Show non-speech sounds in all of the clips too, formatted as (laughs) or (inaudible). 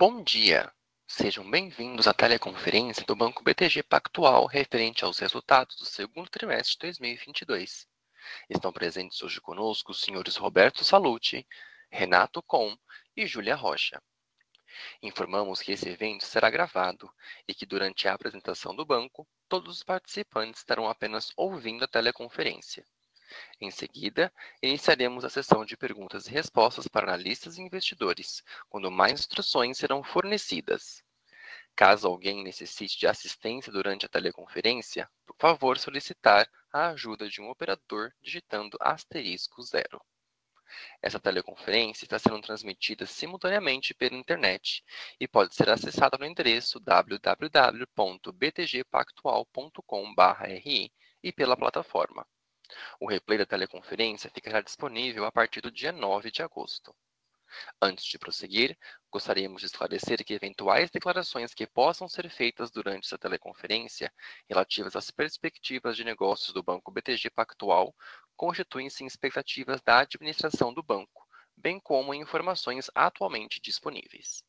Bom dia! Sejam bem-vindos à teleconferência do Banco BTG Pactual referente aos resultados do segundo trimestre de 2022. Estão presentes hoje conosco os senhores Roberto Sallouti, Renato Cohn e Júlia Rocha. Informamos que esse evento será gravado e que durante a apresentação do banco, todos os participantes estarão apenas ouvindo a teleconferência. Em seguida, iniciaremos a sessão de perguntas e respostas para analistas e investidores, quando mais instruções serão fornecidas. Caso alguém necessite de assistência durante a teleconferência, por favor solicitar a ajuda de um operador digitando asterisco zero. Essa teleconferência está sendo transmitida simultaneamente pela internet e pode ser acessada no endereço www.btgpactual.com.br e pela plataforma. O replay da teleconferência ficará disponível a partir do dia 9 de agosto. Antes de prosseguir, gostaríamos de esclarecer que eventuais declarações que possam ser feitas durante essa teleconferência, relativas às perspectivas de negócios do Banco BTG Pactual, constituem-se em expectativas da administração do banco, bem como em informações atualmente disponíveis.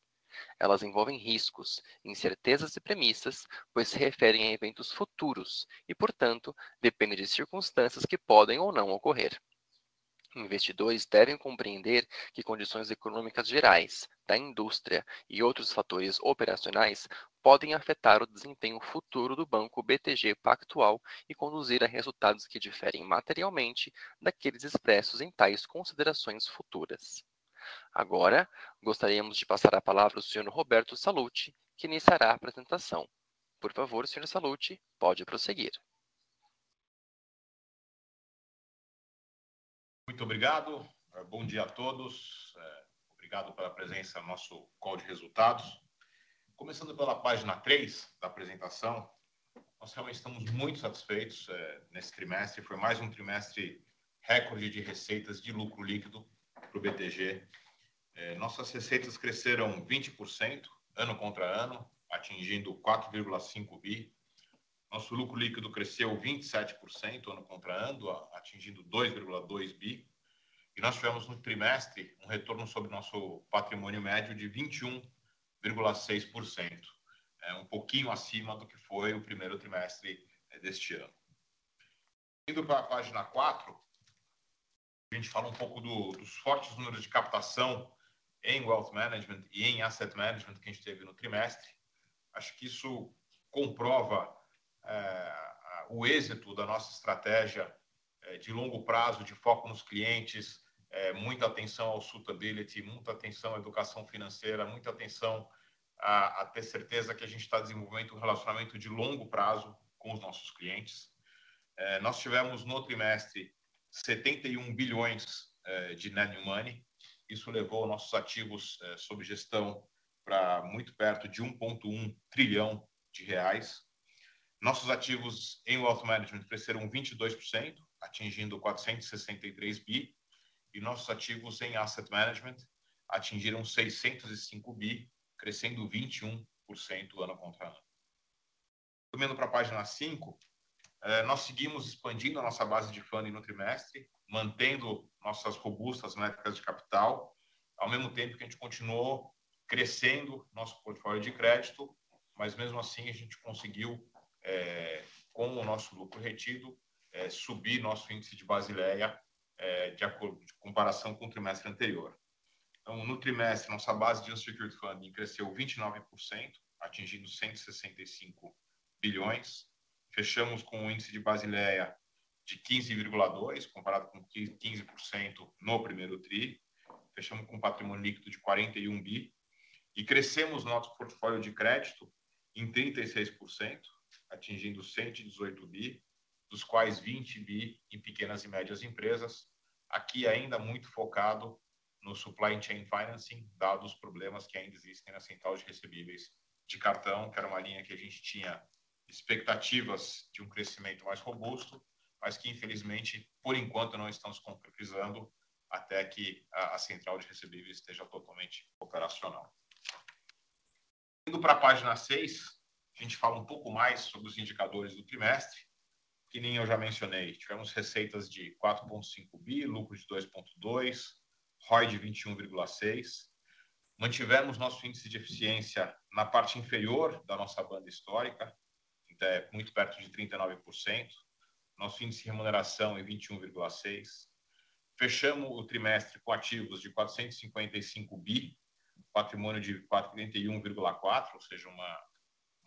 Elas envolvem riscos, incertezas e premissas, pois se referem a eventos futuros e, portanto, dependem de circunstâncias que podem ou não ocorrer. Investidores devem compreender que condições econômicas gerais, da indústria e outros fatores operacionais podem afetar o desempenho futuro do banco BTG Pactual e conduzir a resultados que diferem materialmente daqueles expressos em tais considerações futuras. Agora, gostaríamos de passar a palavra ao senhor Roberto Sallouti, que iniciará a apresentação. Por favor, senhor Sallouti, pode prosseguir. Muito obrigado. Bom dia a todos. Obrigado pela presença no nosso call de resultados. Começando pela página 3 da apresentação, nós realmente estamos muito satisfeitos nesse trimestre. Foi mais um trimestre recorde de receitas de lucro líquido pro BTG. Nossas receitas cresceram 20% ano contra ano, atingindo 4.5 billion. Nosso lucro líquido cresceu 27% ano contra ano, atingindo 2.2 billion. Nós tivemos no trimestre um retorno sobre nosso patrimônio médio de 21.6%, um pouquinho acima do que foi o primeiro trimestre deste ano. Indo pra página 4, a gente fala um pouco dos fortes números de captação em Wealth Management e em Asset Management que a gente teve no trimestre. Acho que isso comprova o êxito da nossa estratégia de longo prazo, de foco nos clientes, muita atenção ao sustainability, muita atenção à educação financeira, muita atenção a ter certeza que a gente tá desenvolvendo um relacionamento de longo prazo com os nossos clientes. Nós tivemos no trimestre 71 billion de net money. Isso levou nossos ativos sob gestão pra muito perto de 1.1 trillion reais. Nossos ativos em Wealth Management cresceram 22%, atingindo 463 billion, e nossos ativos em Asset Management atingiram 605 billion, crescendo 21% ano-contra-ano. Indo pra página 5, nós seguimos expandindo a nossa base de funding no trimestre, mantendo nossas robustas métricas de capital, ao mesmo tempo que a gente continuou crescendo nosso portfólio de crédito, mas mesmo assim a gente conseguiu, com o nosso lucro retido, subir nosso índice de Basileia, de acordo com comparação com o trimestre anterior. No trimestre, nossa base de unsecured funding cresceu 29%, atingindo 165 billion. Fechamos com um índice de Basileia de 15.2, comparado com 15% no primeiro tri. Fechamos com patrimônio líquido de 41 billion e crescemos nosso portfólio de crédito em 36%, atingindo 118 billion, dos quais 20 billion em pequenas e médias empresas. Aqui ainda muito focado no supply chain financing, dados os problemas que ainda existem na central de recebíveis de cartão, que era uma linha que a gente tinha expectativas de um crescimento mais robusto, mas que infelizmente, por enquanto, não estão se concretizando até que a central de recebíveis esteja totalmente operacional. Indo pra página 6, a gente fala um pouco mais sobre os indicadores do trimestre. Que nem eu já mencionei, tivemos receitas de 4.5 billion, lucro de 2.2 billion, ROI de 21.6%. Mantivemos nosso índice de eficiência na parte inferior da nossa banda histórica, então é muito perto de 39%. Nosso índice de remuneração é 21,6%. Fechamos o trimestre com ativos de 455 bi, patrimônio de 431,4, ou seja, uma,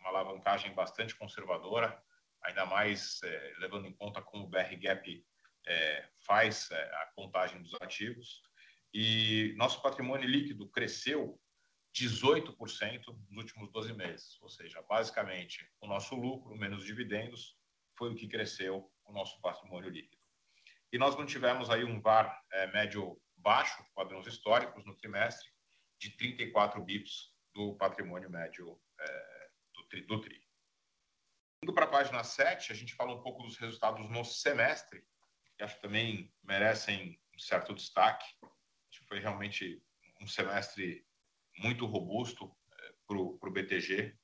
uma alavancagem bastante conservadora, ainda mais é, levando em conta como o BR Gap é, faz a contagem dos ativos. E nosso patrimônio líquido cresceu 18% nos últimos 12 meses, ou seja, basicamente o nosso lucro menos dividendos foi o que cresceu o nosso patrimônio líquido. E nós mantivemos aí um VAR é, médio baixo, padrões históricos, no trimestre, de 34 bips do patrimônio médio é, do, tri, do TRI. Indo para a página 7, a gente fala um pouco dos resultados no semestre, que acho que também merecem um certo destaque. Acho que foi realmente um semestre muito robusto é, para o BTG.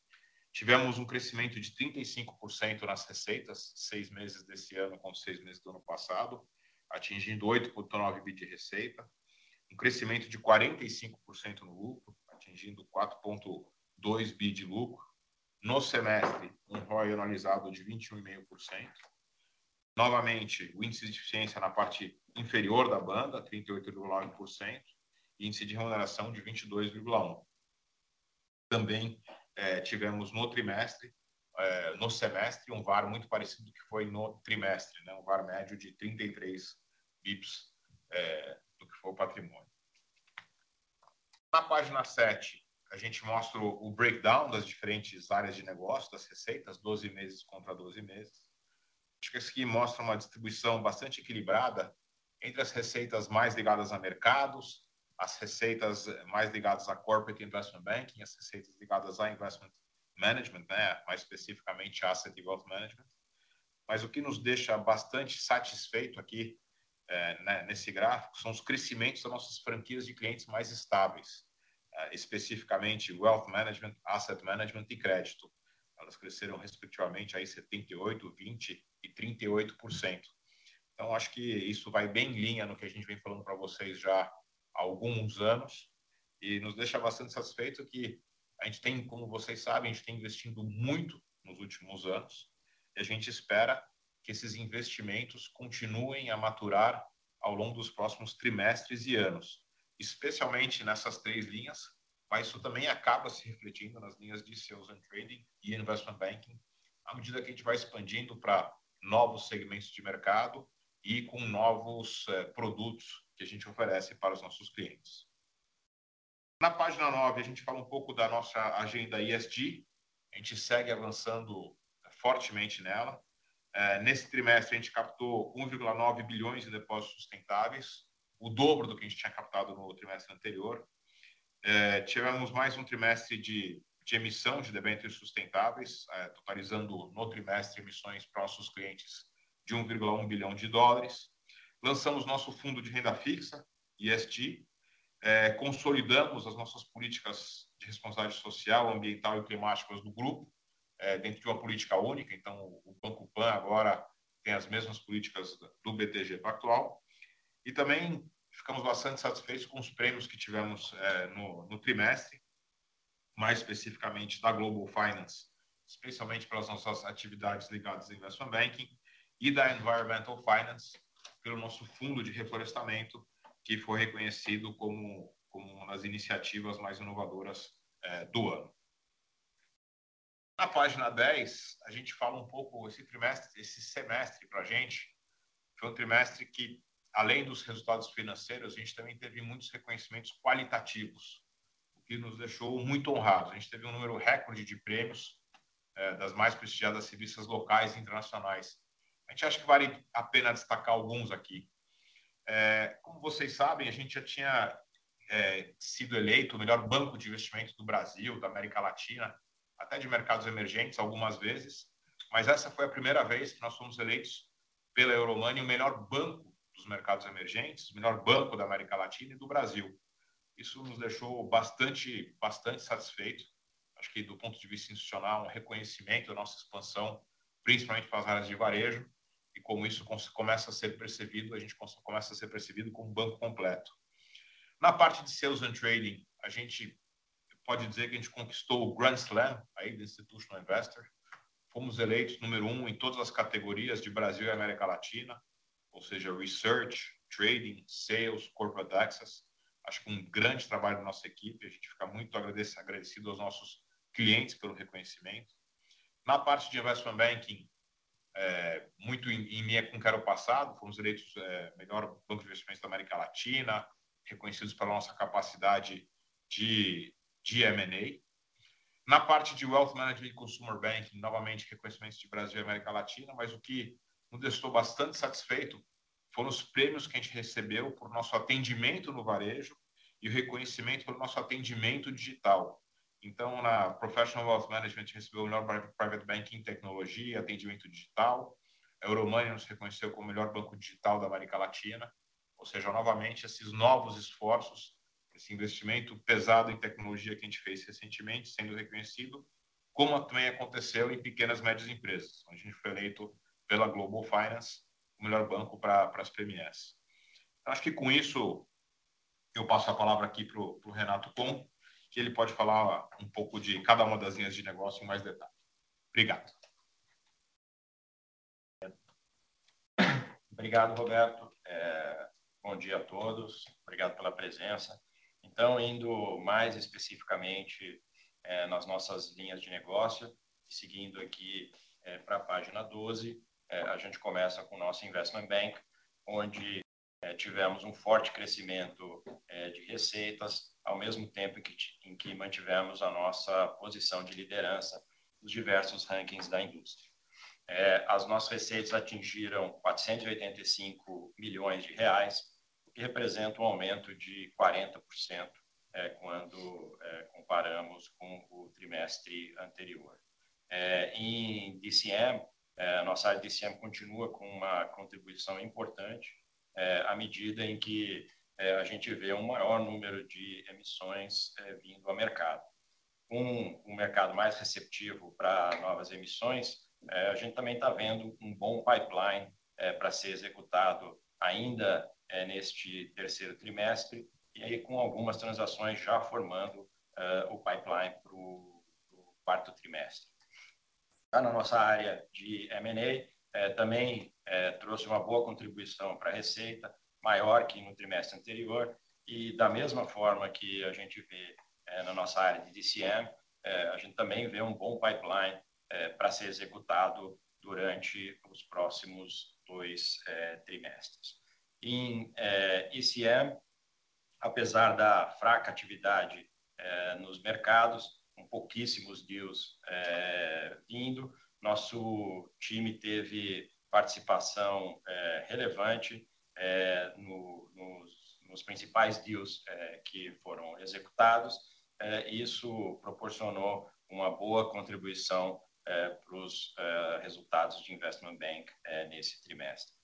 Tivemos um crescimento de 35% nas receitas, seis meses desse ano com seis meses do ano passado, atingindo 8,9 bi de receita um crescimento de 45% no lucro, atingindo 4,2 bi de lucro. No semestre, um ROI analisado de 21,5%. Novamente, o índice de eficiência na parte inferior da banda, 38,9%, e índice de remuneração de 22,1%. Também é, tivemos no trimestre, é, no semestre, um VAR muito parecido do que foi no trimestre, né? um VAR médio de 33 bips é, do que foi o patrimônio. Na página 7, a gente mostra o breakdown das diferentes áreas de negócio, das receitas, 12 meses contra 12 meses. Acho que isso aqui mostra uma distribuição bastante equilibrada entre as receitas mais ligadas a mercados, as receitas mais ligadas a corporate investment banking, as receitas ligadas a investment management, né? mais especificamente asset e wealth management. Mas o que nos deixa bastante satisfeito aqui é, né, nesse gráfico são os crescimentos das nossas franquias de clientes mais estáveis, é, especificamente Wealth Management, Asset Management e Crédito. Elas cresceram respectivamente aí 78, 20 e 38%. Então acho que isso vai bem em linha no que a gente vem falando para vocês já alguns anos e nos deixa bastante satisfeito que a gente tem, como vocês sabem, a gente tem investindo muito nos últimos anos e a gente espera que esses investimentos continuem a maturar ao longo dos próximos trimestres e anos, especialmente nessas três linhas, mas isso também acaba se refletindo nas linhas de sales and trading e investment banking, à medida que a gente vai expandindo para novos segmentos de mercado e com novos eh, produtos que a gente oferece para os nossos clientes. Na página 9, a gente fala um pouco da nossa agenda ESG. A gente segue avançando fortemente nela. É, nesse trimestre, a gente captou 1,9 bilhões em depósitos sustentáveis, o dobro do que a gente tinha captado no trimestre anterior. É, tivemos mais um trimestre de, de emissão de debêntures sustentáveis, é, totalizando no trimestre emissões para nossos clientes de 1,1 bilhão de dólares. Lançamos nosso fundo de renda fixa, ESG, é, consolidamos as nossas políticas de responsabilidade social, ambiental e climáticas do grupo, é, dentro de uma política única. Então, o Banco Pan agora tem as mesmas políticas do BTG Pactual. E também ficamos bastante satisfeitos com os prêmios que tivemos é, no, no, trimestre, mais especificamente da Global Finance, especialmente pelas nossas atividades ligadas ao investment banking, e da Environmental Finance, pelo nosso fundo de reflorestamento, que foi reconhecido como, como uma das iniciativas mais inovadoras é, do ano. Na página 10, a gente fala um pouco esse trimestre, esse semestre para a gente. Foi um trimestre que, além dos resultados financeiros, a gente também teve muitos reconhecimentos qualitativos, o que nos deixou muito honrados. A gente teve um número recorde de prêmios é, das mais prestigiadas revistas locais e internacionais. A gente acha que vale a pena destacar alguns aqui. É, como vocês sabem, a gente já tinha é, sido eleito o melhor banco de investimento do Brasil, da América Latina, até de mercados emergentes algumas vezes, mas essa foi a primeira vez que nós fomos eleitos pela Euromoney o melhor banco dos mercados emergentes, o melhor banco da América Latina e do Brasil. Isso nos deixou bastante, bastante satisfeito. Acho que do ponto de vista institucional, um reconhecimento da nossa expansão, principalmente para as áreas de varejo, e como isso começa a ser percebido, a gente começa a ser percebido como um banco completo. Na parte de sales and trading, a gente pode dizer que a gente conquistou o Grand Slam aí do Institutional Investor. Fomos eleitos número um em todas as categorias de Brasil e América Latina, ou seja, Research, Trading, Sales, Corporate Access. Acho que um grande trabalho da nossa equipe. A gente fica muito agradecido aos nossos clientes pelo reconhecimento. Na parte de Investment Banking, muito em linha com o que era o passado, fomos eleitos melhor banco de investimentos da América Latina, reconhecidos pela nossa capacidade de M&A. Na parte de Wealth Management e Consumer Banking, novamente, reconhecimentos de Brasil e América Latina, mas o que nos deixou bastante satisfeito foram os prêmios que a gente recebeu por nosso atendimento no varejo e o reconhecimento pelo nosso atendimento digital. Então, na Professional Wealth Management, recebeu o melhor Private Banking em tecnologia atendimento digital. A Euromoney nos reconheceu como o melhor banco digital da América Latina. Ou seja, novamente, esses novos esforços, esse investimento pesado em tecnologia que a gente fez recentemente, sendo reconhecido, como também aconteceu em pequenas e médias empresas, a gente foi eleito pela Global Finance o melhor banco para as PMEs. Acho que com isso, eu passo a palavra aqui pro Renato Cohn, que ele pode falar um pouco de cada uma das linhas de negócio em mais detalhe. Obrigado. Obrigado, Roberto. Bom dia a todos. Obrigado pela presença. Indo mais especificamente nas nossas linhas de negócio, seguindo aqui pra página 12, a gente começa com o nosso Investment Bank, onde tivemos um forte crescimento de receitas, ao mesmo tempo em que mantivemos a nossa posição de liderança nos diversos rankings da indústria. As nossas receitas atingiram R$ 485 milhões, o que representa um aumento de 40%, quando comparamos com o trimestre anterior. Em DCM, a nossa área de DCM continua com uma contribuição importante, à medida em que a gente vê um maior número de emissões vindo ao mercado. Com o mercado mais receptivo pra novas emissões, a gente também tá vendo um bom pipeline pra ser executado ainda neste terceiro trimestre, e aí com algumas transações já formando o pipeline pro quarto trimestre. Na nossa área de M&A, também trouxe uma boa contribuição pra receita, maior que no trimestre anterior, e da mesma forma que a gente vê na nossa área de DCM, a gente também vê um bom pipeline pra ser executado durante os próximos dois trimestres. Em ECM, apesar da fraca atividade nos mercados, com pouquíssimos deals vindo, nosso time teve participação relevante nos principais deals que foram executados. Isso proporcionou uma boa contribuição pros resultados de Investment Bank nesse trimestre.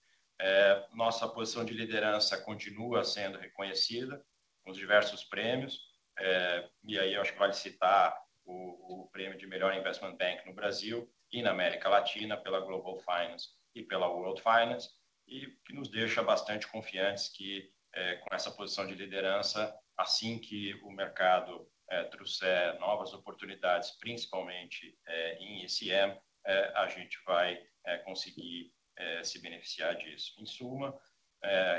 Nossa posição de liderança continua sendo reconhecida com os diversos prêmios, e aí acho que vale citar o prêmio de melhor Investment Bank no Brasil e na América Latina pela Global Finance e pela World Finance, e que nos deixa bastante confiantes que, com essa posição de liderança, assim que o mercado trouxer novas oportunidades, principalmente em ECM, a gente vai conseguir se beneficiar disso. Em suma,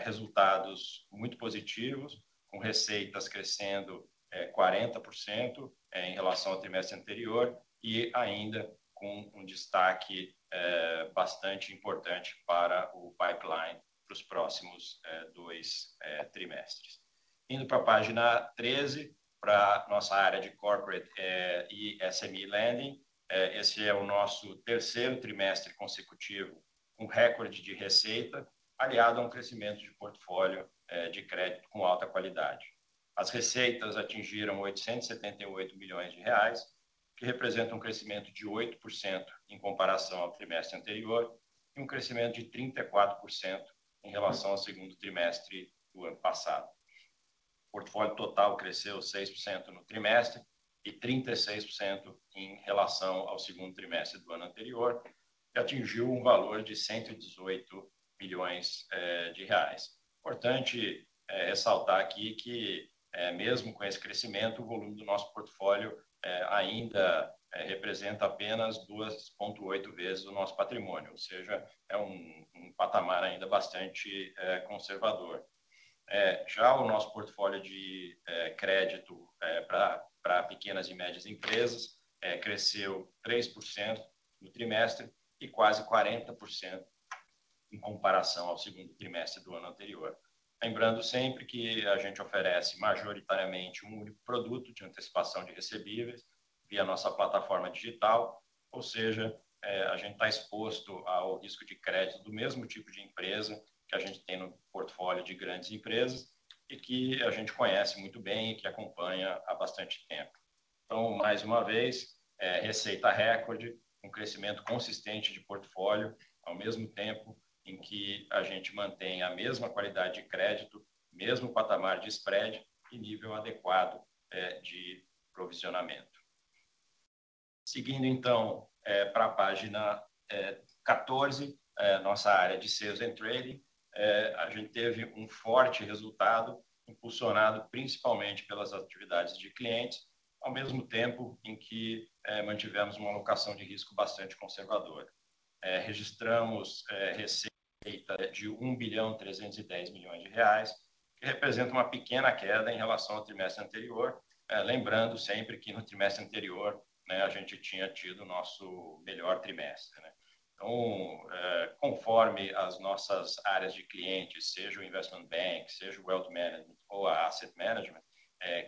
resultados muito positivos, com receitas crescendo 40% em relação ao trimestre anterior e ainda com um destaque bastante importante para o pipeline pros próximos dois trimestres. Indo pra página 13, pra nossa área de Corporate e SME Lending, esse é o nosso terceiro trimestre consecutivo com recorde de receita, aliado a um crescimento de portfólio de crédito com alta qualidade. As receitas atingiram R$ 878 milhões, que representa um crescimento de 8% em comparação ao trimestre anterior e um crescimento de 34% em relação ao segundo trimestre do ano passado. O portfólio total cresceu 6% no trimestre e 36% em relação ao segundo trimestre do ano anterior, e atingiu um valor de R$ 118 milhões. Importante ressaltar aqui que mesmo com esse crescimento, o volume do nosso portfólio ainda representa apenas 2.8 vezes o nosso patrimônio, ou seja, é um patamar ainda bastante conservador. Já o nosso portfólio de crédito pra pequenas e médias empresas cresceu 3% no trimestre e quase 40% em comparação ao segundo trimestre do ano anterior. Lembrando sempre que a gente oferece majoritariamente um único produto de antecipação de recebíveis via nossa plataforma digital, ou seja, a gente tá exposto ao risco de crédito do mesmo tipo de empresa que a gente tem no portfólio de grandes empresas e que a gente conhece muito bem e que acompanha há bastante tempo. Mais uma vez, receita recorde, um crescimento consistente de portfólio, ao mesmo tempo em que a gente mantém a mesma qualidade de crédito, mesmo patamar de spread e nível adequado de provisionamento. Seguindo então pra página 14, nossa área de Sales and Trading, a gente teve um forte resultado impulsionado principalmente pelas atividades de clientes, ao mesmo tempo em que mantivemos uma alocação de risco bastante conservadora. Registramos receita de 1.310 bilhões reais, que representa uma pequena queda em relação ao trimestre anterior, lembrando sempre que no trimestre anterior, a gente tinha tido o nosso melhor trimestre. Conforme as nossas áreas de clientes, seja o Investment Bank, seja o Wealth Management ou a Asset Management,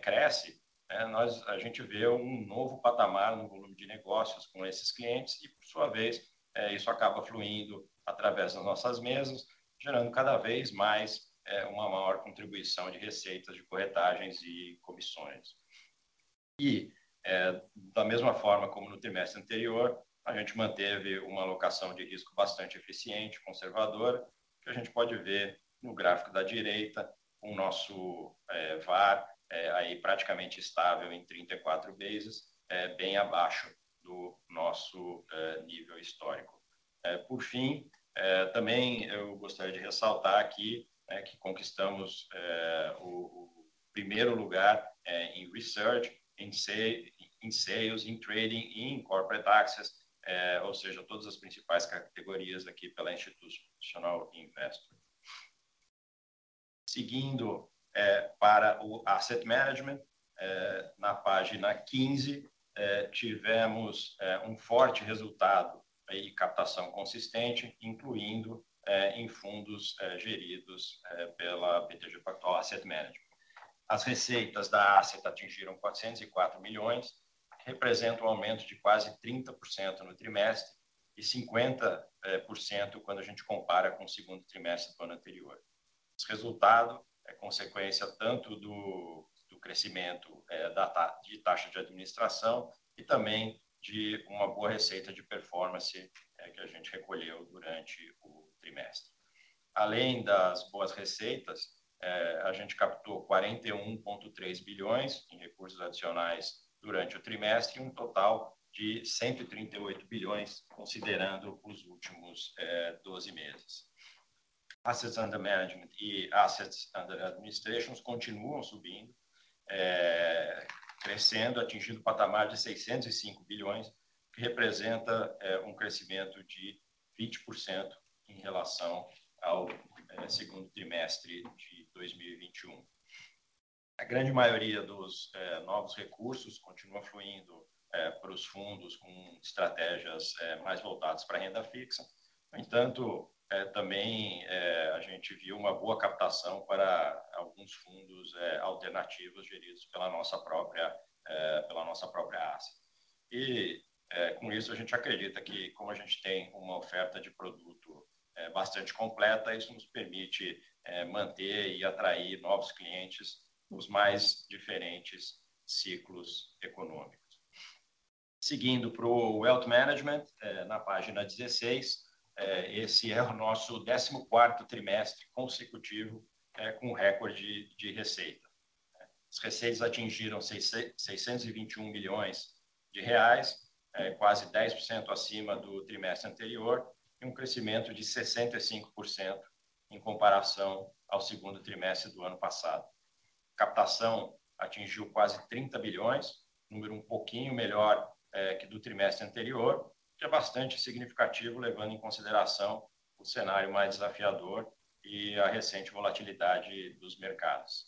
cresce, a gente vê um novo patamar no volume de negócios com esses clientes e, por sua vez, isso acaba fluindo através das nossas mesas, gerando cada vez mais uma maior contribuição de receitas de corretagens e comissões. Da mesma forma como no trimestre anterior, a gente manteve uma alocação de risco bastante eficiente, conservadora, que a gente pode ver no gráfico da direita, o nosso VaR aí praticamente estável em 34 basis points, bem abaixo do nosso nível histórico. Por fim, também eu gostaria de ressaltar aqui que conquistamos o primeiro lugar em Research, em Sales, em Trading e em Corporate Access, ou seja, todas as principais categorias aqui pela Institutional Investor. Seguindo para o Asset Management, na página 15, tivemos um forte resultado e captação consistente, incluindo em fundos geridos pela BTG Pactual Asset Management. As receitas da Asset atingiram 404 million, que representa um aumento de quase 30% no trimestre e 50% quando a gente compara com o segundo trimestre do ano anterior. Esse resultado é consequência tanto do crescimento de taxa de administração e também de uma boa receita de performance que a gente recolheu durante o trimestre. Além das boas receitas, a gente captou 41.3 billion em recursos adicionais durante o trimestre um total de 138 billion, considerando os últimos 12 meses. Assets under management e assets under administration continuam subindo, crescendo, atingindo o patamar de 605 billion, que representa um crescimento de 20% em relação ao segundo trimestre de 2021. A grande maioria dos novos recursos continua fluindo pros fundos com estratégias mais voltadas pra renda fixa. No entanto, também a gente viu uma boa captação para alguns fundos alternativos geridos pela nossa própria Asset. Com isso, a gente acredita que como a gente tem uma oferta de produto bastante completa, isso nos permite manter e atrair novos clientes nos mais diferentes ciclos econômicos. Seguindo pro Wealth Management, na página 16, esse é o nosso 14º trimestre consecutivo com recorde de receita. As receitas atingiram 621 million reais, quase 10% acima do trimestre anterior e um crescimento de 65% em comparação ao segundo trimestre do ano passado. captação atingiu quase 30 bilhões, número um pouquinho melhor que do trimestre anterior, que é bastante significativo, levando em consideração o cenário mais desafiador e a recente volatilidade dos mercados.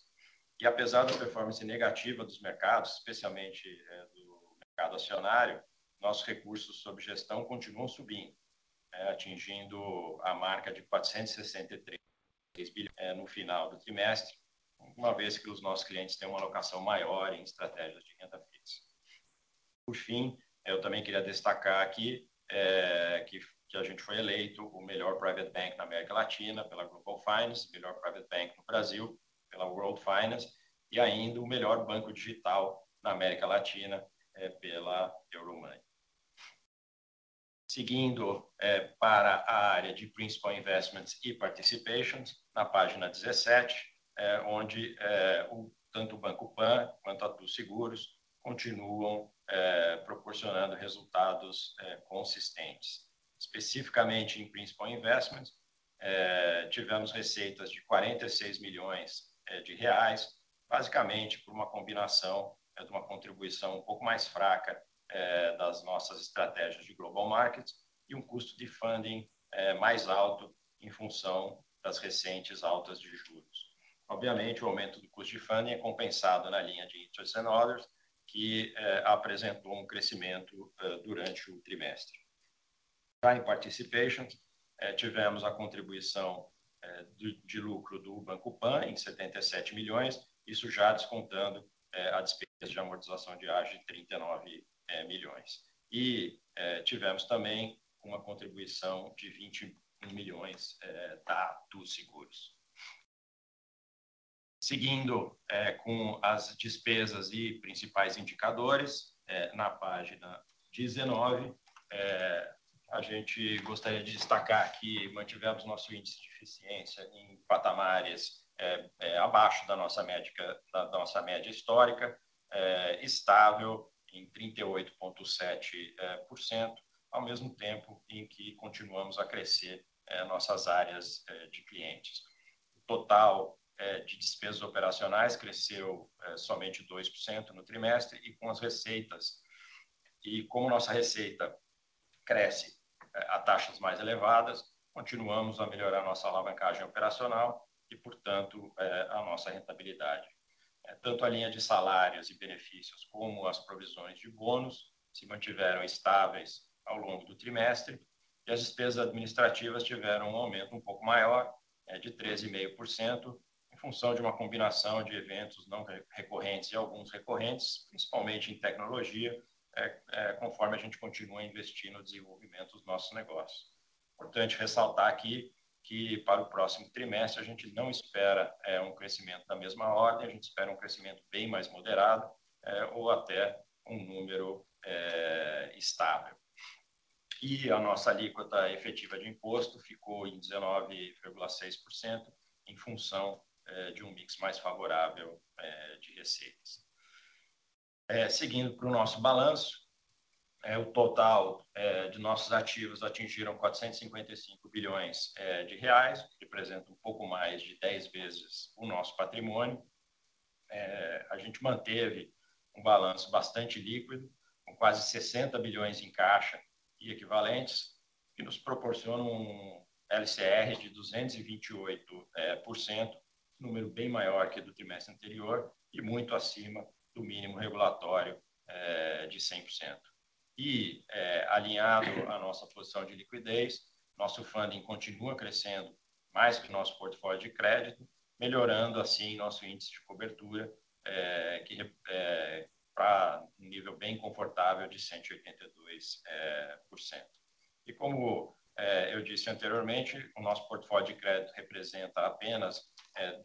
Apesar da performance negativa dos mercados, especialmente do mercado acionário, nossos recursos sob gestão continuam subindo, atingindo a marca de 463 bilhões no final do trimestre, uma vez que os nossos clientes têm uma alocação maior em estratégias de renda fixa. Por fim, eu também queria destacar aqui que a gente foi eleito o melhor private bank na América Latina pela Global Finance, melhor private bank no Brasil pela World Finance e ainda o melhor banco digital na América Latina pela Euromoney. Seguindo para a área de Principal Investments e Participations, na página 17, onde tanto o Banco Pan quanto a Too Seguros continuam proporcionando resultados consistentes. Especificamente em Principal Investments, tivemos receitas de 46 million reais, basicamente por uma combinação de uma contribuição um pouco mais fraca das nossas estratégias de Global Markets e um custo de funding mais alto em função das recentes altas de juros. Obviamente, o aumento do custo de funding é compensado na linha de Interest and Others, que apresentou um crescimento durante o trimestre. Já em Participations, tivemos a contribuição de lucro do Banco Pan em 77 million, isso já descontando a despesa de amortização de ágio de 39 million. Tivemos também uma contribuição de 21 million da Too Seguros. Seguindo com as despesas e principais indicadores, na página 19, a gente gostaria de destacar que mantivemos nosso índice de eficiência em patamares abaixo da nossa média histórica, estável em 38.7%, ao mesmo tempo em que continuamos a crescer nossas áreas de clientes. O total de despesas operacionais cresceu somente 2% no trimestre e com as receitas. Como nossa receita cresce a taxas mais elevadas, continuamos a melhorar nossa alavancagem operacional e, portanto, a nossa rentabilidade. Tanto a linha de salários e benefícios como as provisões de bônus se mantiveram estáveis ao longo do trimestre e as despesas administrativas tiveram um aumento um pouco maior, de 13.5%, em função de uma combinação de eventos não recorrentes e alguns recorrentes, principalmente em tecnologia, conforme a gente continua a investir no desenvolvimento dos nossos negócios. Importante ressaltar aqui que para o próximo trimestre a gente não espera um crescimento da mesma ordem, a gente espera um crescimento bem mais moderado, ou até um número estável. A nossa alíquota efetiva de imposto ficou em 19.6%, em função de um mix mais favorável de receitas. Seguindo pro nosso balanço, o total de nossos ativos atingiram 455 billion reais, que representa um pouco mais de 10 vezes o nosso patrimônio. A gente manteve um balanço bastante líquido, com quase 60 billion em caixa e equivalentes, que nos proporciona um LCR de 228%, número bem maior que do trimestre anterior e muito acima do mínimo regulatório de 100%. Alinhado à nossa posição de liquidez, nosso funding continua crescendo mais que nosso portfólio de crédito, melhorando assim nosso índice de cobertura, que pra um nível bem confortável de 182%. Como eu disse anteriormente, o nosso portfólio de crédito representa apenas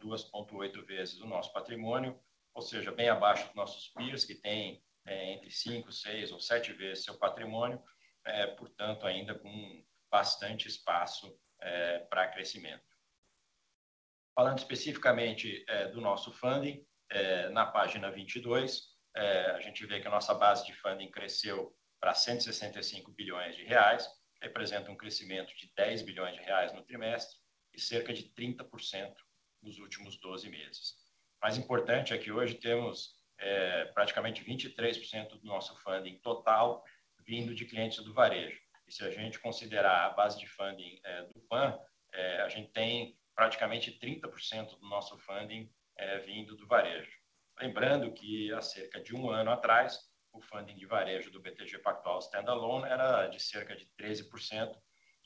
2.8 vezes o nosso patrimônio, ou seja, bem abaixo dos nossos peers, que têm entre 5, 6 ou 7 vezes seu patrimônio, portanto, ainda com bastante espaço pra crescimento. Falando especificamente do nosso funding, na página 22, a gente vê que a nossa base de funding cresceu pra 165 billion reais, representa um crescimento de 10 billion reais no trimestre e cerca de 30% nos últimos 12 meses. Mais importante é que hoje temos praticamente 23% do nosso funding total vindo de clientes do varejo. E se a gente considerar a base de funding do PAN, a gente tem praticamente 30% do nosso funding vindo do varejo. Lembrando que há cerca de um ano atrás, o funding de varejo do BTG Pactual standalone era de cerca de 13%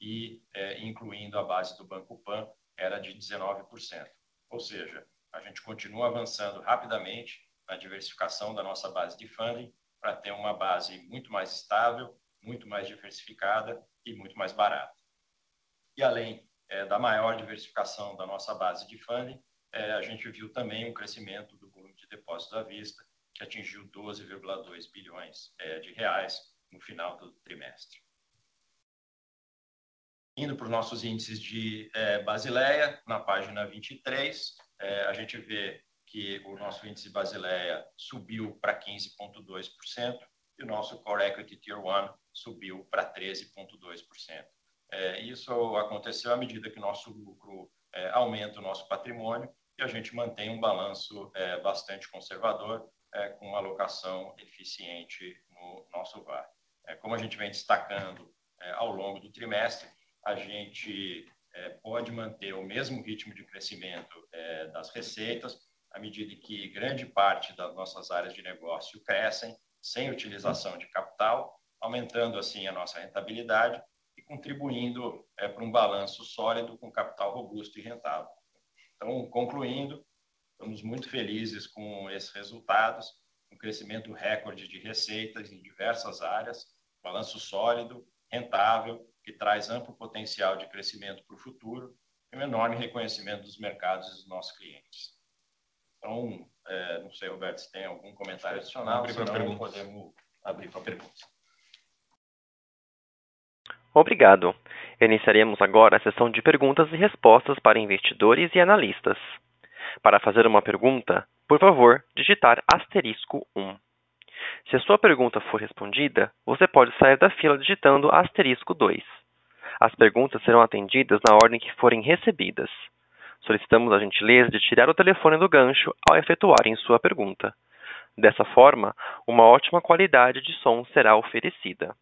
e, incluindo a base do Banco Pan, era de 19%. Ou seja, a gente continua avançando rapidamente na diversificação da nossa base de funding pra ter uma base muito mais estável, muito mais diversificada e muito mais barata. Além da maior diversificação da nossa base de funding, a gente viu também um crescimento do volume de depósitos à vista, que atingiu 12.2 bilhões reais no final do trimestre. Indo pros nossos índices de Basileia, na página 23, a gente vê que o nosso índice Basileia subiu pra 15.2% e o nosso Core Equity Tier 1 subiu pra 13.2%. Isso aconteceu à medida que nosso lucro aumenta o nosso patrimônio e a gente mantém um balanço bastante conservador, com uma alocação eficiente no nosso VaR. Como a gente vem destacando ao longo do trimestre, a gente pode manter o mesmo ritmo de crescimento das receitas à medida que grande parte das nossas áreas de negócio crescem sem utilização de capital, aumentando assim a nossa rentabilidade e contribuindo pra um balanço sólido com capital robusto e rentável. Concluindo, estamos muito felizes com esses resultados, um crescimento recorde de receitas em diversas áreas, balanço sólido, rentável, que traz amplo potencial de crescimento pro futuro e um enorme reconhecimento dos mercados e dos nossos clientes. Não sei, Roberto, se tem algum comentário adicional, senão podemos abrir pra perguntas. Obrigado. Iniciaremos agora a sessão de perguntas e respostas para investidores e analistas. Para fazer uma pergunta, por favor, digitar asterisco um. Se a sua pergunta for respondida, você pode sair da fila digitando asterisco dois. As perguntas serão atendidas na ordem que forem recebidas. Solicitamos a gentileza de tirar o telefone do gancho ao efetuarem sua pergunta. Dessa forma, uma ótima qualidade de som será oferecida.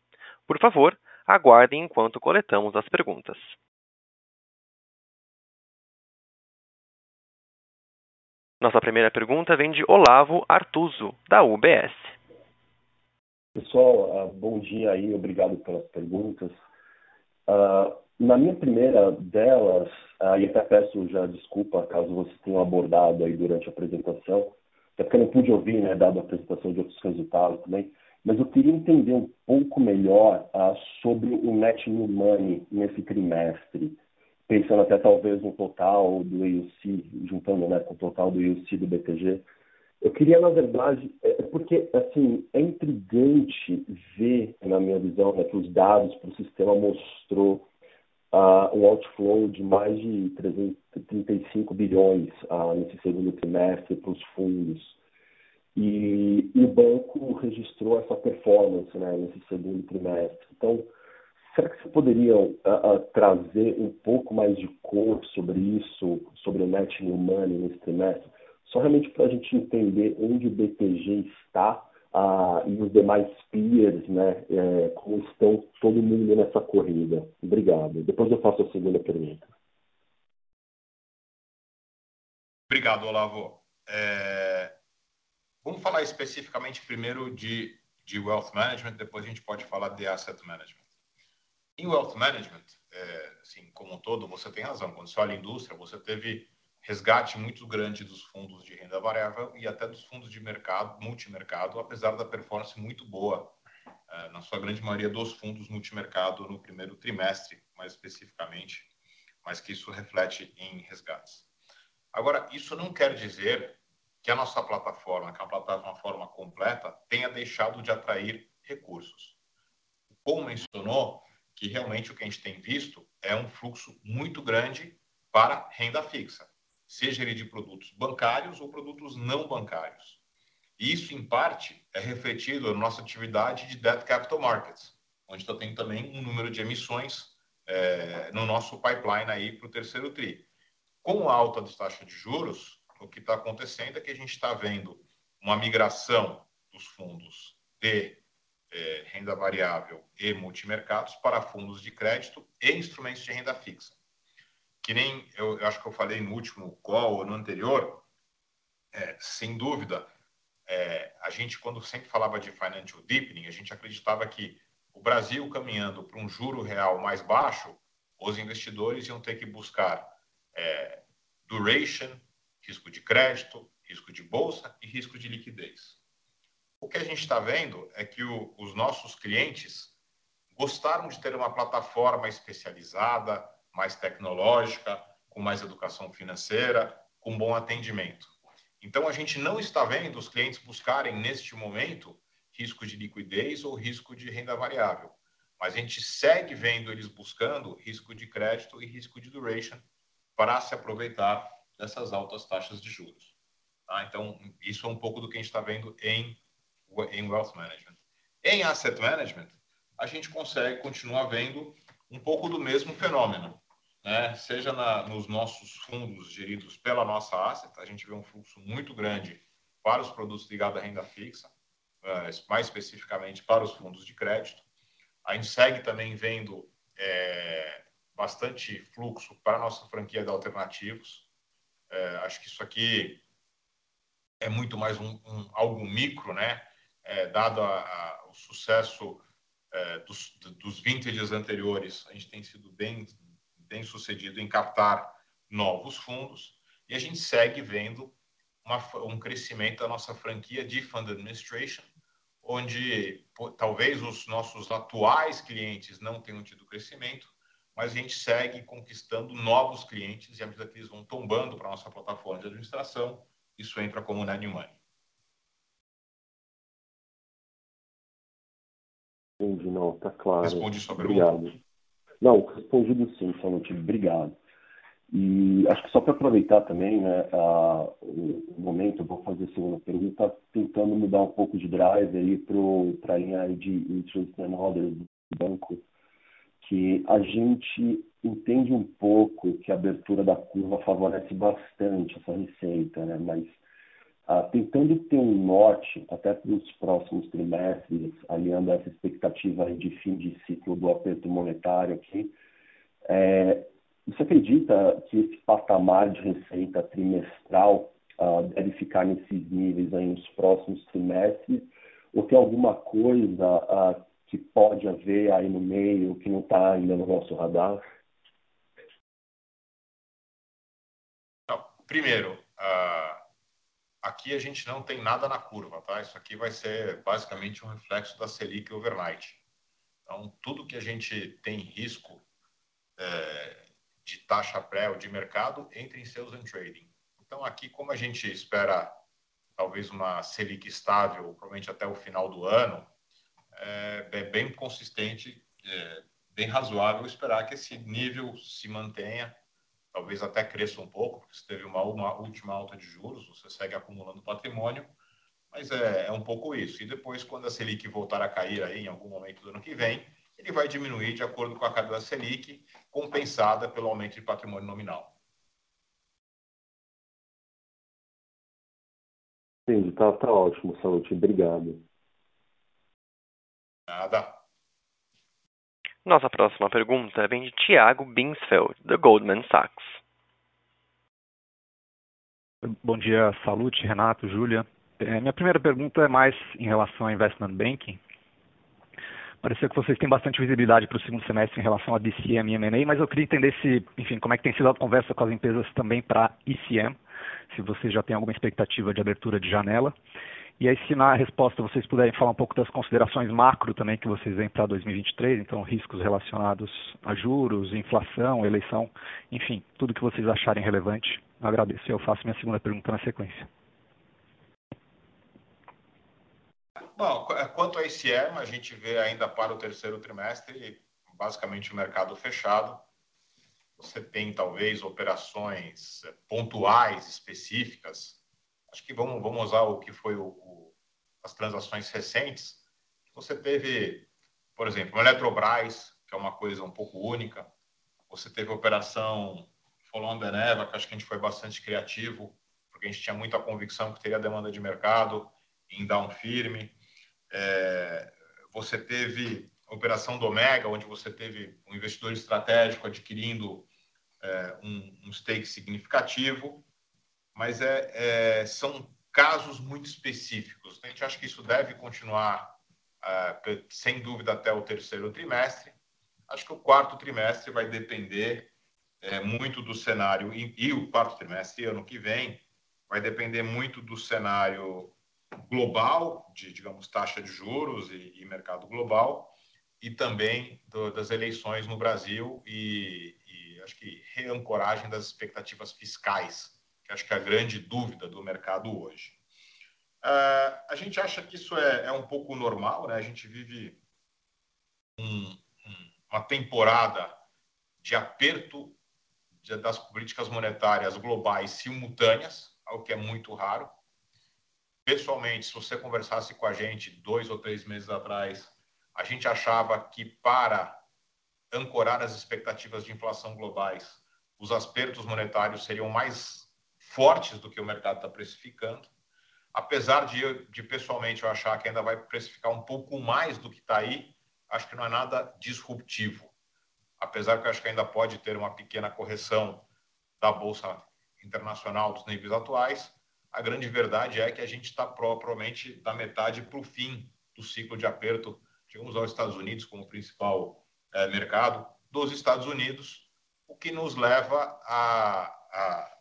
Por favor, aguardem enquanto coletamos as perguntas. Nossa primeira pergunta vem de Olavo Arthuzo, da UBS. Pessoal, bom dia aí, obrigado pelas perguntas. Na minha primeira delas, e até peço já desculpa caso vocês tenham abordado aí durante a apresentação, até porque eu não pude ouvir, né, dado a apresentação de outros resultados também, mas eu queria entender um pouco melhor sobre o Net New Money nesse trimestre, pensando até talvez no total do AUC, juntando, né, com o total do AUC do BTG. Eu queria, na verdade, porque assim, é intrigante ver, na minha visão, né, que os dados pro sistema mostrou um outflow de mais de 335 bilhões nesse segundo trimestre pros fundos. O banco registrou essa performance, né, nesse segundo trimestre. Será que vocês poderiam trazer um pouco mais de cor sobre isso, sobre o Net New Money nesse trimestre? Só realmente pra gente entender onde o BTG está e os demais peers, né, como estão todo mundo nessa corrida. Obrigado. Depois eu faço a segunda pergunta. Obrigado, Olavo. Vamos falar especificamente primeiro de Wealth Management, depois a gente pode falar de Asset Management. Em Wealth Management, assim, como um todo, você tem razão. Quando você olha a indústria, você teve resgate muito grande dos fundos de renda variável e até dos fundos de mercado, multimercado, apesar da performance muito boa, na sua grande maioria dos fundos multimercado no primeiro trimestre, mais especificamente, mas que isso reflete em resgates. Agora, isso não quer dizer que a nossa plataforma, que é uma plataforma completa, tenha deixado de atrair recursos. O Paul mencionou que realmente o que a gente tem visto é um fluxo muito grande para renda fixa, seja ele de produtos bancários ou produtos não bancários. Isso, em parte, é refletido na nossa atividade de Debt Capital Markets, onde tá tendo também um número de emissões no nosso pipeline aí pro terceiro tri. Com a alta das taxas de juros, o que está acontecendo é que a gente está vendo uma migração dos fundos de é, renda variável e multimercados para fundos de crédito e instrumentos de renda fixa. Que nem eu, eu acho que eu falei no último call ou no anterior, é, sem dúvida, é, a gente, quando sempre falava de financial deepening, a gente acreditava que o Brasil caminhando para um juro real mais baixo, os investidores iam ter que buscar é, duration, risco de crédito, risco de bolsa e risco de liquidez. O que a gente está vendo é que o, os nossos clientes gostaram de ter uma plataforma especializada, mais tecnológica, com mais educação financeira, com bom atendimento. Então, a gente não está vendo os clientes buscarem, neste momento, risco de liquidez ou risco de renda variável. Mas a gente segue vendo eles buscando risco de crédito e risco de duration para se aproveitar dessas altas taxas de juros. Tá? Então, isso é um pouco do que a gente está vendo em, em Wealth Management. Em Asset Management, a gente consegue continuar vendo um pouco do mesmo fenômeno. Né? Seja na, nos nossos fundos geridos pela nossa asset, a gente vê um fluxo muito grande para os produtos ligados à renda fixa, eh, mais especificamente para os fundos de crédito. A gente segue também vendo é, bastante fluxo para a nossa franquia de alternativos. É, acho que isso aqui é muito mais um, um algo micro, né? É, dado a, a, o sucesso é, dos, dos vintages anteriores, a gente tem sido bem, bem sucedido em captar novos fundos e a gente segue vendo uma, um crescimento da nossa franquia de Fund Administration, onde pô, talvez os nossos atuais clientes não tenham tido crescimento, mas a gente segue conquistando novos clientes e à medida que eles vão tombando para a nossa plataforma de administração, isso entra como net money. Entendi, não, tá claro. Respondi sua pergunta? Obrigado. Não, respondido sim, somente. Obrigado. E acho que só para aproveitar também né, a, o momento, eu vou fazer a segunda pergunta, tentando mudar um pouco de drive aí para a linha de interest and others do banco, que a gente entende um pouco que a abertura da curva favorece bastante essa receita, né? mas ah, tentando ter um norte até para os próximos trimestres, aliando essa expectativa de fim de ciclo do aperto monetário aqui, é, você acredita que esse patamar de receita trimestral uh, deve ficar nesses níveis aí nos próximos trimestres? Ou tem alguma coisa uh, que pode haver aí no meio que não está ainda no nosso radar? Não, primeiro, uh, aqui a gente não tem nada na curva, tá? Isso aqui vai ser basicamente um reflexo da Selic overnight. Então, tudo que a gente tem risco é, de taxa pré ou de mercado entre em sales and trading. Então, aqui, como a gente espera talvez uma Selic estável, provavelmente até o final do ano, é, é bem consistente, é bem razoável esperar que esse nível se mantenha, talvez até cresça um pouco, porque se teve uma, uma última alta de juros, você segue acumulando patrimônio, mas é, é um pouco isso. E depois, quando a Selic voltar a cair aí em algum momento do ano que vem, ele vai diminuir de acordo com a queda da Selic, compensada pelo aumento de patrimônio nominal. Entendi, tá, tá ótimo, Saúde. Obrigado. Nada. Nossa próxima pergunta vem de Tiago Binsfeld, do Goldman Sachs. Bom dia, Salute, Renato, Júlia. É, minha primeira pergunta é mais em relação ao investment banking. Pareceu que vocês têm bastante visibilidade para o segundo semestre em relação a DCM e M&A, mas eu queria entender se, enfim, como é que tem sido a conversa com as empresas também para ECM, se vocês já têm alguma expectativa de abertura de janela. E aí, se na resposta vocês puderem falar um pouco das considerações macro também que vocês veem para 2023, então riscos relacionados a juros, inflação, eleição, enfim, tudo que vocês acharem relevante, agradeço. Eu faço minha segunda pergunta na sequência. Bom, é, quanto a ICM, a gente vê ainda para o terceiro trimestre, basicamente o mercado fechado. Você tem talvez operações é, pontuais, específicas. Acho que vamos, vamos usar o que foi o, as transações recentes. Você teve, por exemplo, o Eletrobras, que é uma coisa um pouco única. Você teve a operação the Neva, que acho que a gente foi bastante criativo, porque a gente tinha muita convicção que teria demanda de mercado em down firme. É, você teve a operação do Omega, onde você teve um investidor estratégico adquirindo é, um, um stake significativo, mas é, é, são casos muito específicos. A gente acha que isso deve continuar, é, sem dúvida, até o terceiro trimestre. Acho que o quarto trimestre vai depender é, muito do cenário, e, e, o quarto trimestre, ano que vem, vai depender muito do cenário global, de, digamos, taxa de juros e, e mercado global, e também do, das eleições no Brasil e, e, acho que reancoragem das expectativas fiscais, que acho que é a grande dúvida do mercado hoje. Uh, a gente acha que isso é, é, um pouco normal, né? A gente vive um, um, uma temporada de aperto de, das políticas monetárias globais simultâneas, algo que é muito raro. Pessoalmente, se você conversasse com a gente dois ou três meses atrás, a gente achava que para ancorar as expectativas de inflação globais, os apertos monetários seriam mais fortes do que o mercado está precificando. Apesar de, de, pessoalmente, eu achar que ainda vai precificar um pouco mais do que está aí, acho que não é nada disruptivo. Apesar que eu acho que ainda pode ter uma pequena correção da Bolsa Internacional dos níveis atuais, a grande verdade é que a gente está propriamente da metade para o fim do ciclo de aperto. Chegamos aos Estados Unidos como principal é, mercado dos Estados Unidos, o que nos leva a, a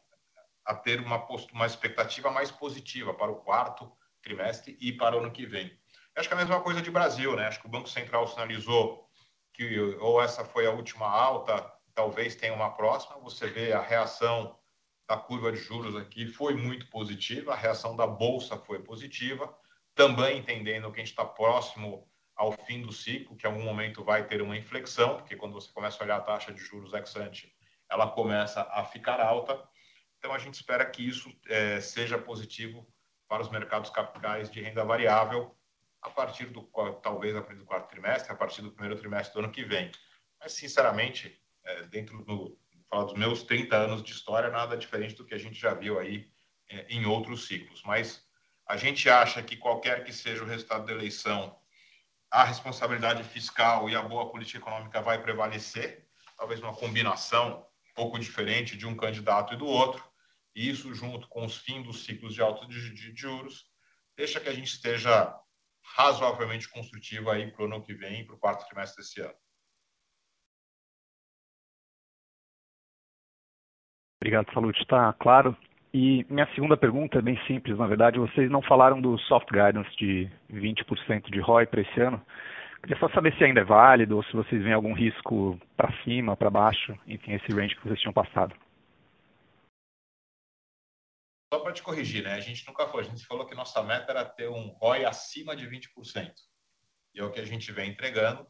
a ter uma, uma expectativa mais positiva para o quarto trimestre e para o ano que vem. acho que é a mesma coisa de Brasil, né? Acho que o Banco Central sinalizou que ou essa foi a última alta, talvez tenha uma próxima. Você vê a reação da curva de juros aqui foi muito positiva, a reação da bolsa foi positiva, também entendendo que a gente está próximo ao fim do ciclo, que em algum momento vai ter uma inflexão, porque quando você começa a olhar a taxa de juros ex ante, ela começa a ficar alta. Então, a gente espera que isso é, seja positivo para os mercados capitais de renda variável a partir do, talvez a partir do quarto trimestre, a partir do primeiro trimestre do ano que vem. Mas, sinceramente, é, dentro do, falar dos meus 30 anos de história, nada diferente do que a gente já viu aí é, em outros ciclos. Mas a gente acha que qualquer que seja o resultado da eleição, a responsabilidade fiscal e a boa política econômica vai prevalecer, talvez uma combinação um pouco diferente de um candidato e do outro, isso, junto com os fins dos ciclos de alta de, de, de juros, deixa que a gente esteja razoavelmente construtivo aí para o ano que vem, para o quarto trimestre desse ano. Obrigado, Salute. Está claro. E minha segunda pergunta é bem simples, na verdade. Vocês não falaram do soft guidance de 20% de ROI para esse ano. Queria só saber se ainda é válido ou se vocês veem algum risco para cima, para baixo, enfim, esse range que vocês tinham passado. Só para te corrigir, né? A gente nunca foi. A gente falou que nossa meta era ter um ROI acima de 20%. E é o que a gente vem entregando.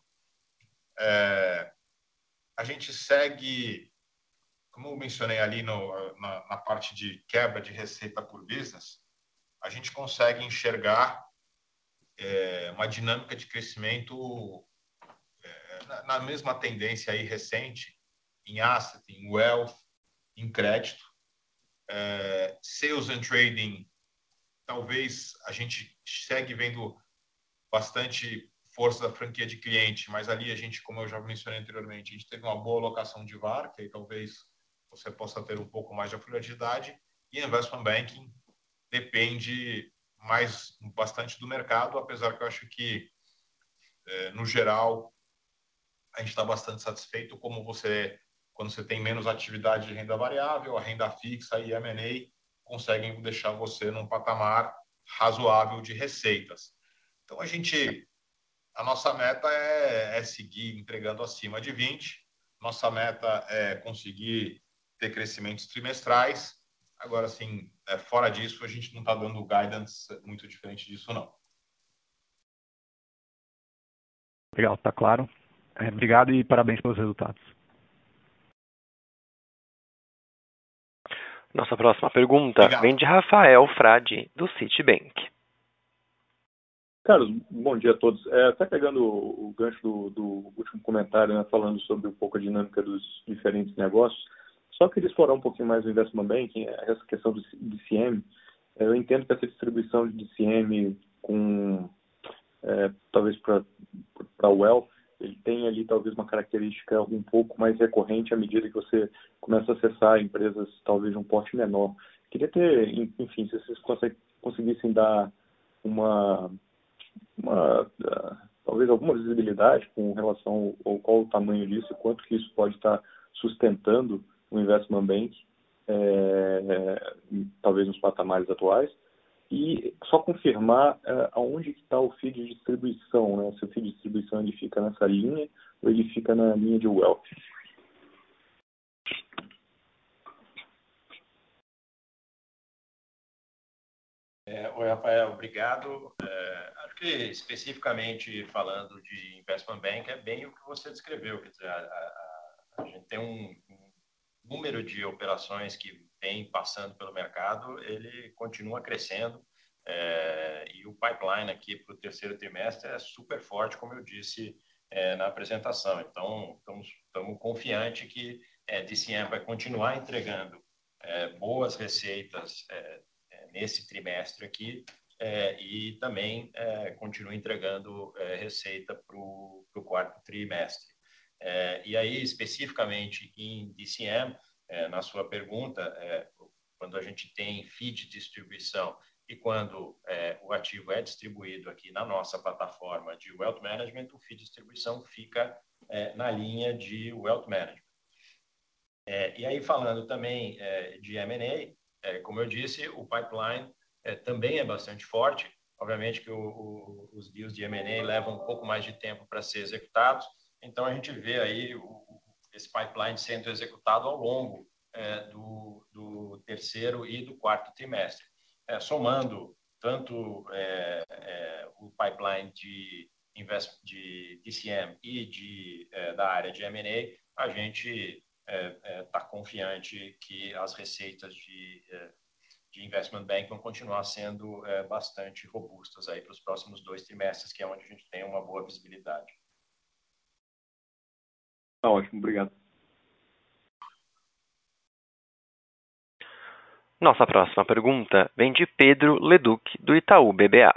É... A gente segue, como eu mencionei ali no, na, na parte de quebra de receita por business, a gente consegue enxergar é, uma dinâmica de crescimento é, na, na, mesma tendência aí recente em asset, em wealth, em crédito é, sales and trading, talvez a gente segue vendo bastante força da franquia de cliente, mas ali a gente, como eu já mencionei anteriormente, a gente teve uma boa alocação de VAR, que aí talvez você possa ter um pouco mais de afluidade, e investment banking depende mais bastante do mercado, apesar que eu acho que, é, no geral, a gente está bastante satisfeito, como você quando você tem menos atividade de renda variável, a renda fixa e M&A conseguem deixar você num patamar razoável de receitas. Então a gente, a nossa meta é, é seguir entregando acima de 20. Nossa meta é conseguir ter crescimentos trimestrais. Agora, assim, é, fora disso, a gente não está dando guidance muito diferente disso, não. Legal, está claro. É, obrigado e parabéns pelos resultados. Nossa próxima pergunta Obrigado. vem de Rafael Frade, do Citibank. Carlos, bom dia a todos. É, até pegando o gancho do, do último comentário, né, falando sobre um pouco a dinâmica dos diferentes negócios, Só queria explorar um pouquinho mais o investment banking, essa questão do DCM. Eu entendo que essa distribuição de DCM com é, talvez para para wealth ele tem ali talvez uma característica um pouco mais recorrente à medida que você começa a acessar empresas talvez de um porte menor. Queria ter, enfim, se vocês conseguissem dar uma, uma uh, talvez alguma visibilidade com relação ao qual o tamanho disso, quanto que isso pode estar sustentando o investment bank, é, talvez nos patamares atuais, e só confirmar é, aonde está o feed de distribuição, né? se o feed de distribuição ele fica nessa linha ou ele fica na linha de wealth. É, oi, Rafael, obrigado. É, acho que especificamente falando de investment bank é bem o que você descreveu, quer dizer, a, a, a gente tem um, um número de operações que vem passando pelo mercado, ele continua crescendo. É, e o pipeline aqui para o terceiro trimestre é super forte, como eu disse é, na apresentação. Então, estamos, estamos confiantes que é, DCM vai continuar entregando é, boas receitas nesse trimestre aqui e também continua entregando receita para o quarto trimestre. e aí, especificamente em DCM, é, na sua pergunta, é, quando a gente tem feed de distribuição e quando é, o ativo é distribuído aqui na nossa plataforma de Wealth Management, o feed de distribuição fica é, na linha de Wealth Management. É, e aí, falando também é, de M&A, como eu disse, o pipeline também é bastante forte. Obviamente que o, o, os deals de M&A levam um pouco mais de tempo para ser executados, então a gente vê aí o, esse pipeline sendo executado ao longo é, do, do, terceiro e do quarto trimestre. É, somando tanto é, é o pipeline de, de DCM e de, é, da área de M&A, a gente está é, confiante que as receitas de, de investment bank vão continuar sendo bastante robustas aí para os próximos dois trimestres, que é onde a gente tem uma boa visibilidade. Tá ótimo, obrigado. Nossa próxima pergunta vem de Pedro Leduc, do Itaú BBA.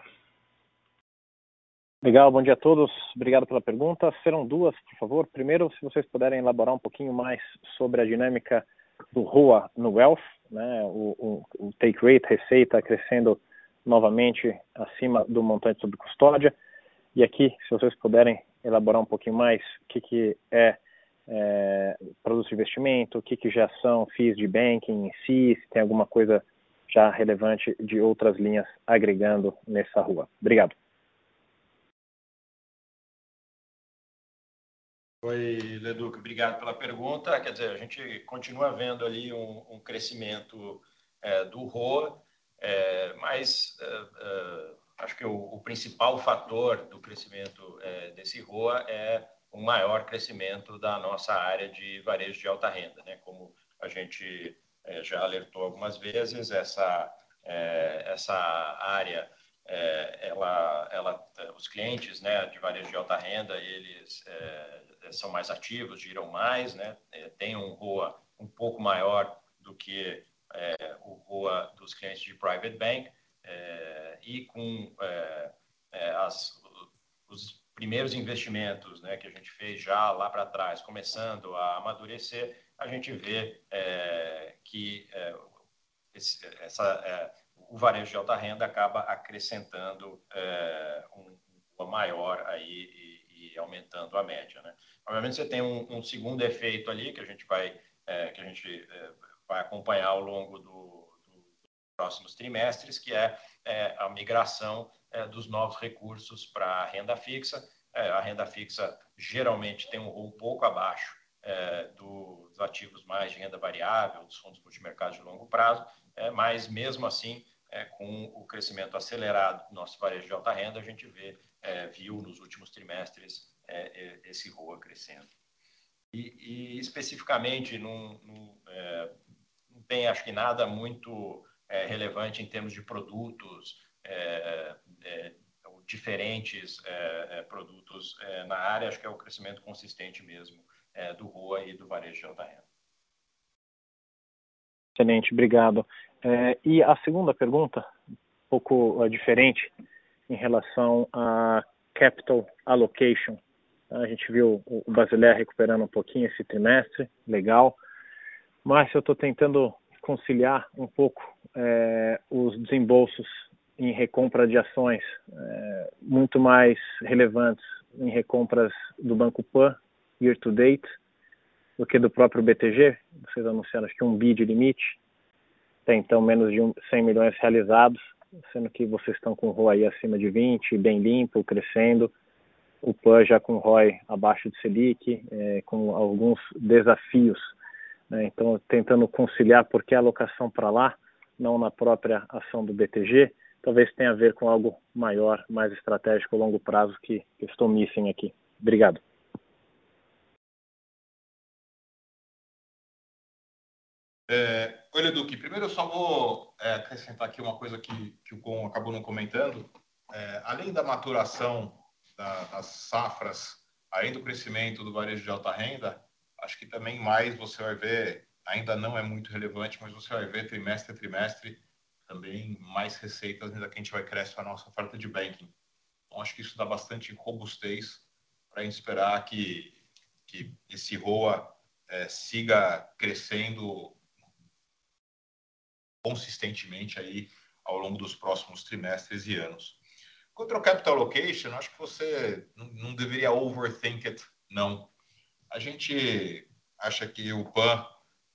Legal, bom dia a todos. Obrigado pela pergunta. Serão duas, por favor. Primeiro, se vocês puderem elaborar um pouquinho mais sobre a dinâmica do ROA no Wealth, né? o, o, o take rate, receita crescendo novamente acima do montante sob custódia. E aqui, se vocês puderem elaborar um pouquinho mais o que, que é é, produtos de investimento, o que, que já são FIIs de banking em si, se tem alguma coisa já relevante de outras linhas agregando nessa rua. Obrigado. Oi, Leduc, obrigado pela pergunta. Quer dizer, a gente continua vendo ali um, um crescimento é, do ROA, é, mas é, é, acho que o, o, principal fator do crescimento é, desse ROA é um maior crescimento da nossa área de varejo de alta renda. Né? Como a gente é, já alertou algumas vezes, essa, é, essa área, é, ela, ela, os clientes né, de varejo de alta renda, eles são mais ativos, giram mais, né? tem um ROA um pouco maior do que o ROA dos clientes de private bank, e com as, os primeiros investimentos né, que a gente fez já lá para trás, começando a amadurecer, a gente vê é, que é, esse, essa, é, o varejo de alta renda acaba acrescentando é, um, um maior aí e, e, aumentando a média. Né? Obviamente você tem um, um, segundo efeito ali que a gente vai é, que a gente é, vai acompanhar ao longo do, do, dos próximos trimestres, que é, a migração é, dos novos recursos para a renda fixa. É, a renda fixa geralmente tem um, um pouco abaixo é, do, dos ativos mais de renda variável, dos fundos multimercados de longo prazo, é, mas mesmo assim, é, com o crescimento acelerado do nosso varejo de alta renda, a gente vê, é, viu nos últimos trimestres esse ROA crescendo. E, e especificamente, não, tem, acho que, nada muito relevante em termos de produtos, diferentes é, é, produtos é, na área, acho que é o crescimento consistente mesmo do ROA e do varejo de alta renda. Excelente, obrigado. É, e a segunda pergunta, um pouco diferente, em relação a capital allocation. A gente viu o Basileia recuperando um pouquinho esse trimestre, legal, mas eu estou tentando conciliar um pouco é, os desembolsos em recompra de ações é, muito mais relevantes em recompras do Banco Pan year to date do que do próprio BTG. Vocês anunciaram acho que um bi de limite, tem então menos de 100 milhões realizados, sendo que vocês estão com o ROI acima de 20, bem limpo, crescendo. O PAN já com ROI abaixo de Selic, é, com alguns desafios. Né? Então, tentando conciliar por que a alocação para lá, não na própria ação do BTG, talvez tenha a ver com algo maior, mais estratégico a longo prazo que, que estou missing aqui. Obrigado. É, Oi, Duque. Primeiro eu só vou é, acrescentar aqui uma coisa que, que o Com acabou não comentando. É, além da maturação da, das safras, além do crescimento do varejo de alta renda, acho que também mais você vai ver, ainda não é muito relevante, mas você vai ver trimestre a trimestre também mais receitas ainda que a gente vai crescer a nossa oferta de banking. Então, acho que isso dá bastante robustez para a gente esperar que, que esse ROA é, siga crescendo consistentemente aí ao longo dos próximos trimestres e anos. Quanto ao capital allocation, acho que você não deveria overthink it, não. A gente acha que o PAN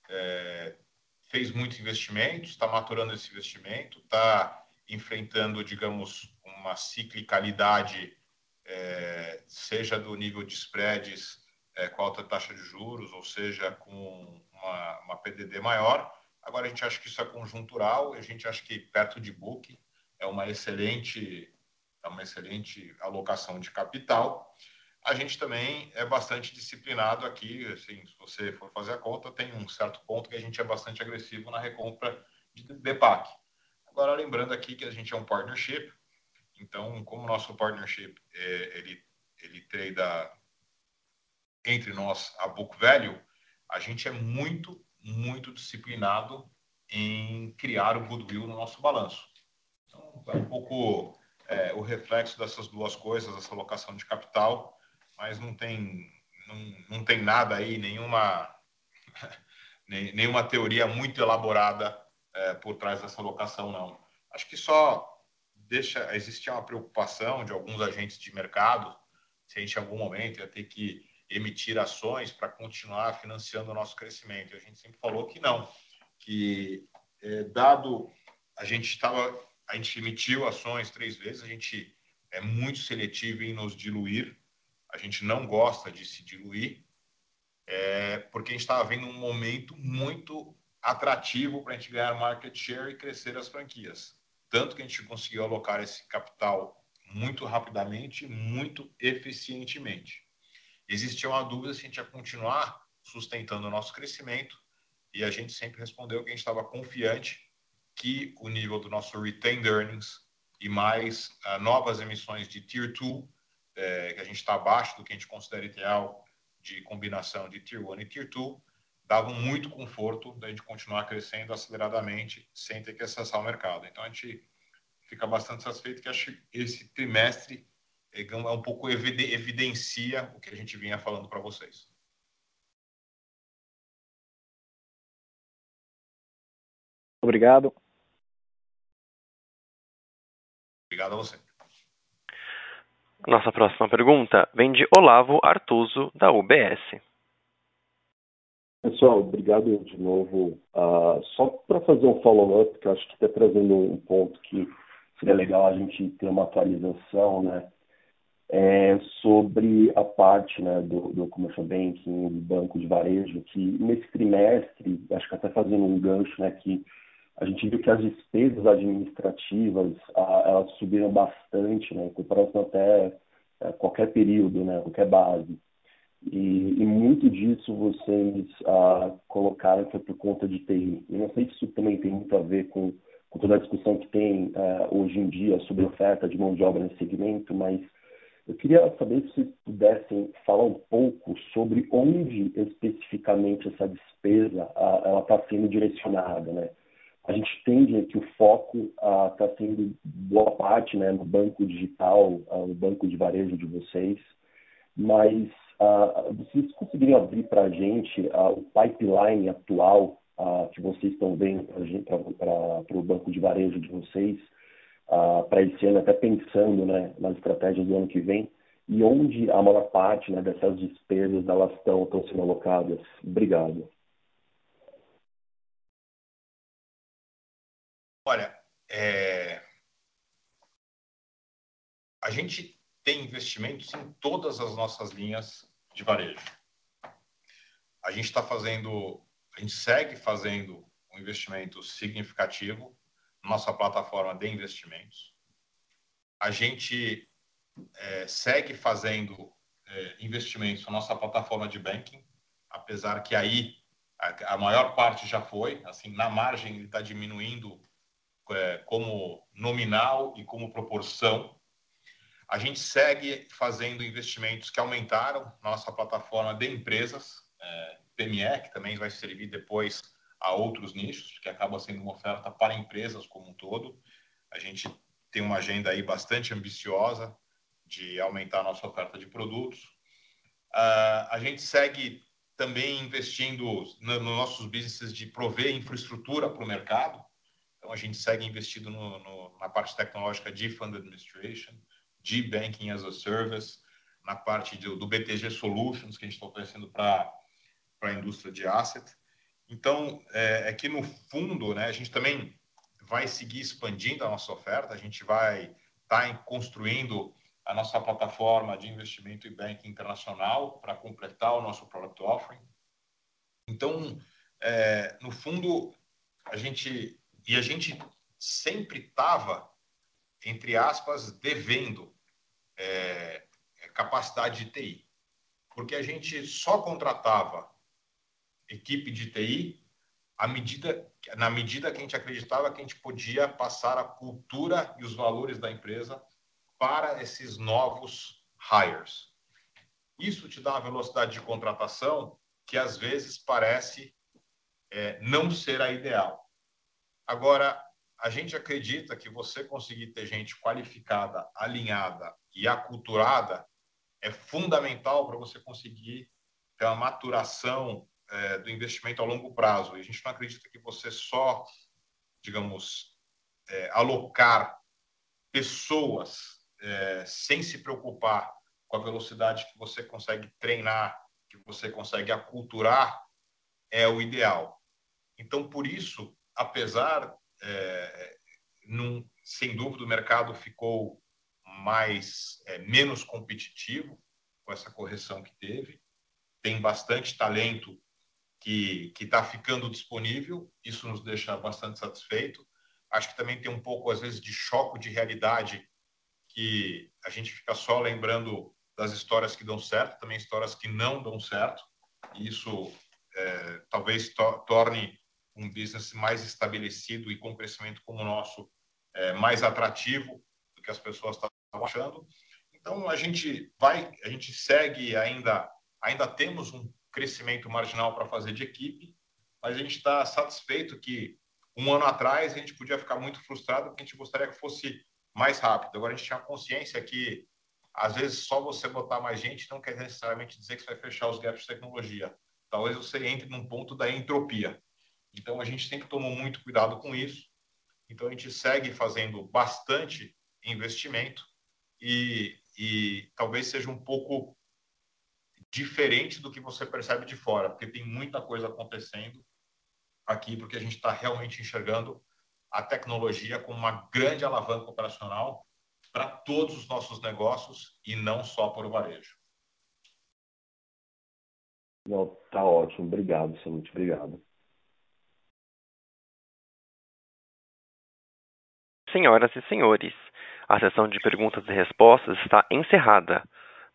é, fez muitos investimentos, está maturando esse investimento, está enfrentando, digamos, uma ciclicalidade, é, seja do nível de spreads é, com alta taxa de juros, ou seja, com uma, uma PDD maior, Agora a gente acha que isso é conjuntural, a gente acha que perto de book é uma excelente é uma excelente alocação de capital. A gente também é bastante disciplinado aqui, assim, se você for fazer a conta, tem um certo ponto que a gente é bastante agressivo na recompra de DPAC. Agora lembrando aqui que a gente é um partnership, então como o nosso partnership é, ele ele trade entre nós a book value, a gente é muito muito disciplinado em criar o goodwill no nosso balanço. Então, é um pouco é, o reflexo dessas duas coisas, essa alocação de capital, mas não tem, não, não tem nada aí, nenhuma, (laughs) nenhuma teoria muito elaborada é, por trás dessa alocação, não. Acho que só deixa, existe uma preocupação de alguns agentes de mercado, se a gente em algum momento ia ter que emitir ações para continuar financiando o nosso crescimento. A gente sempre falou que não, que é, dado a gente estava, a gente emitiu ações três vezes, a gente é muito seletivo em nos diluir, a gente não gosta de se diluir, é, porque a gente estava vendo um momento muito atrativo para a gente ganhar market share e crescer as franquias. Tanto que a gente conseguiu alocar esse capital muito rapidamente, muito eficientemente existia uma dúvida se a gente ia continuar sustentando o nosso crescimento e a gente sempre respondeu que a gente estava confiante que o nível do nosso retained earnings e mais uh, novas emissões de Tier 2, eh, que a gente está abaixo do que a gente considera ideal de combinação de Tier 1 e Tier 2, davam muito conforto da gente continuar crescendo aceleradamente sem ter que acessar o mercado. Então a gente fica bastante satisfeito que acho que esse trimestre é um pouco evidencia o que a gente vinha falando para vocês. Obrigado. Obrigado a você. Nossa próxima pergunta vem de Olavo Artuso, da UBS. Pessoal, obrigado de novo. Uh, só para fazer um follow-up, que acho que está trazendo um ponto que seria legal a gente ter uma atualização, né? é, sobre a parte né, do, do commercial banking, do banco de varejo, que nesse trimestre, acho que até fazendo um gancho, né, que a gente viu que as despesas administrativas elas subiram bastante, né, em comparação até é, qualquer período, né, qualquer base. E, e muito disso vocês ah, colocaram foi por conta de TI. Eu não sei se isso também tem muito a ver com, com toda a discussão que tem ah, hoje em dia sobre oferta de mão de obra nesse segmento, mas Eu queria saber se vocês pudessem falar um pouco sobre onde especificamente essa despesa ela está sendo direcionada, né? A gente entende que o foco está sendo boa parte né, no banco digital, no banco de varejo de vocês, mas vocês conseguiriam abrir para a gente o pipeline atual que vocês estão vendo para o banco de varejo de vocês para esse ano, até pensando né, nas estratégias do ano que vem, e onde a maior parte né, dessas despesas elas estão, estão sendo alocadas? Obrigado. Olha, é... a gente tem investimentos em todas as nossas linhas de varejo. A gente está fazendo, a gente segue fazendo um investimento significativo na nossa plataforma de investimentos. A gente é, segue fazendo é, investimentos na nossa plataforma de banking, apesar que aí a, a maior parte já foi, assim, na margem ele está diminuindo é, como nominal e como proporção. A gente segue fazendo investimentos que aumentaram nossa plataforma de empresas, é, PME, que também vai servir depois a outros nichos, que acaba sendo uma oferta para empresas como um todo. A gente tem uma agenda aí bastante ambiciosa de aumentar a nossa oferta de produtos. Uh, a gente segue também investindo nos no nossos businesses de prover infraestrutura para o mercado. Então, a gente segue investindo no, no, na parte tecnológica de Fund Administration, de Banking as a Service, na parte do, do BTG Solutions, que a gente está oferecendo para a indústria de asset. Então, é, é, que no fundo, né, a gente também vai seguir expandindo a nossa oferta, a gente vai estar tá construindo a nossa plataforma de investimento e banking internacional para completar o nosso product offering. Então, é, no fundo, a gente e a gente sempre estava, entre aspas, devendo é, capacidade de TI, porque a gente só contratava equipe de TI à medida, na medida que a gente acreditava que a gente podia passar a cultura e os valores da empresa para esses novos hires. Isso te dá uma velocidade de contratação que às vezes parece é, não ser a ideal. Agora, a gente acredita que você conseguir ter gente qualificada, alinhada e aculturada é fundamental para você conseguir ter uma maturação é, do investimento a longo prazo. E a gente não acredita que você só, digamos, é, alocar pessoas é, sem se preocupar com a velocidade que você consegue treinar, que você consegue aculturar, é o ideal. Então, por isso, apesar, é, num, sem dúvida, o mercado ficou mais é, menos competitivo com essa correção que teve. Tem bastante talento que está ficando disponível, isso nos deixa bastante satisfeito. Acho que também tem um pouco, às vezes, de choque de realidade, que a gente fica só lembrando das histórias que dão certo, também histórias que não dão certo. E isso é, talvez to torne um business mais estabelecido e com crescimento como o nosso é, mais atrativo do que as pessoas estão achando. Então a gente vai, a gente segue ainda, ainda temos um crescimento marginal para fazer de equipe, mas a gente está satisfeito que um ano atrás a gente podia ficar muito frustrado porque a gente gostaria que fosse mais rápido. Agora a gente tinha consciência que às vezes só você botar mais gente não quer necessariamente dizer que você vai fechar os gaps de tecnologia. Talvez você entre num ponto da entropia. Então, a gente sempre tomou muito cuidado com isso. Então, a gente segue fazendo bastante investimento e, e talvez seja um pouco diferente do que você percebe de fora, porque tem muita coisa acontecendo aqui, porque a gente está realmente enxergando a tecnologia como uma grande alavanca operacional para todos os nossos negócios e não só para o varejo. Não, tá ótimo. Obrigado, muito obrigado. Senhoras e senhores, a sessão de perguntas e respostas está encerrada.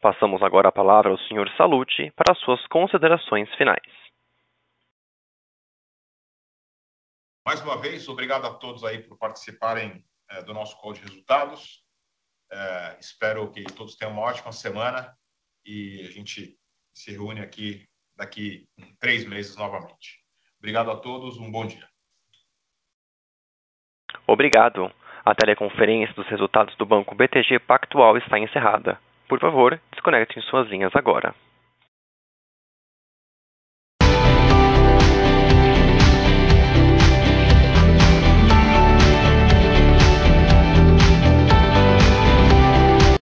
Passamos agora a palavra ao Sr. Salute para suas considerações finais. Mais uma vez, obrigado a todos aí por participarem é, do nosso call de resultados. É, espero que todos tenham uma ótima semana e a gente se reúne aqui daqui três meses novamente. Obrigado a todos, um bom dia. Obrigado. A teleconferência dos resultados do Banco BTG Pactual está encerrada. Por favor, desconectem suas linhas agora.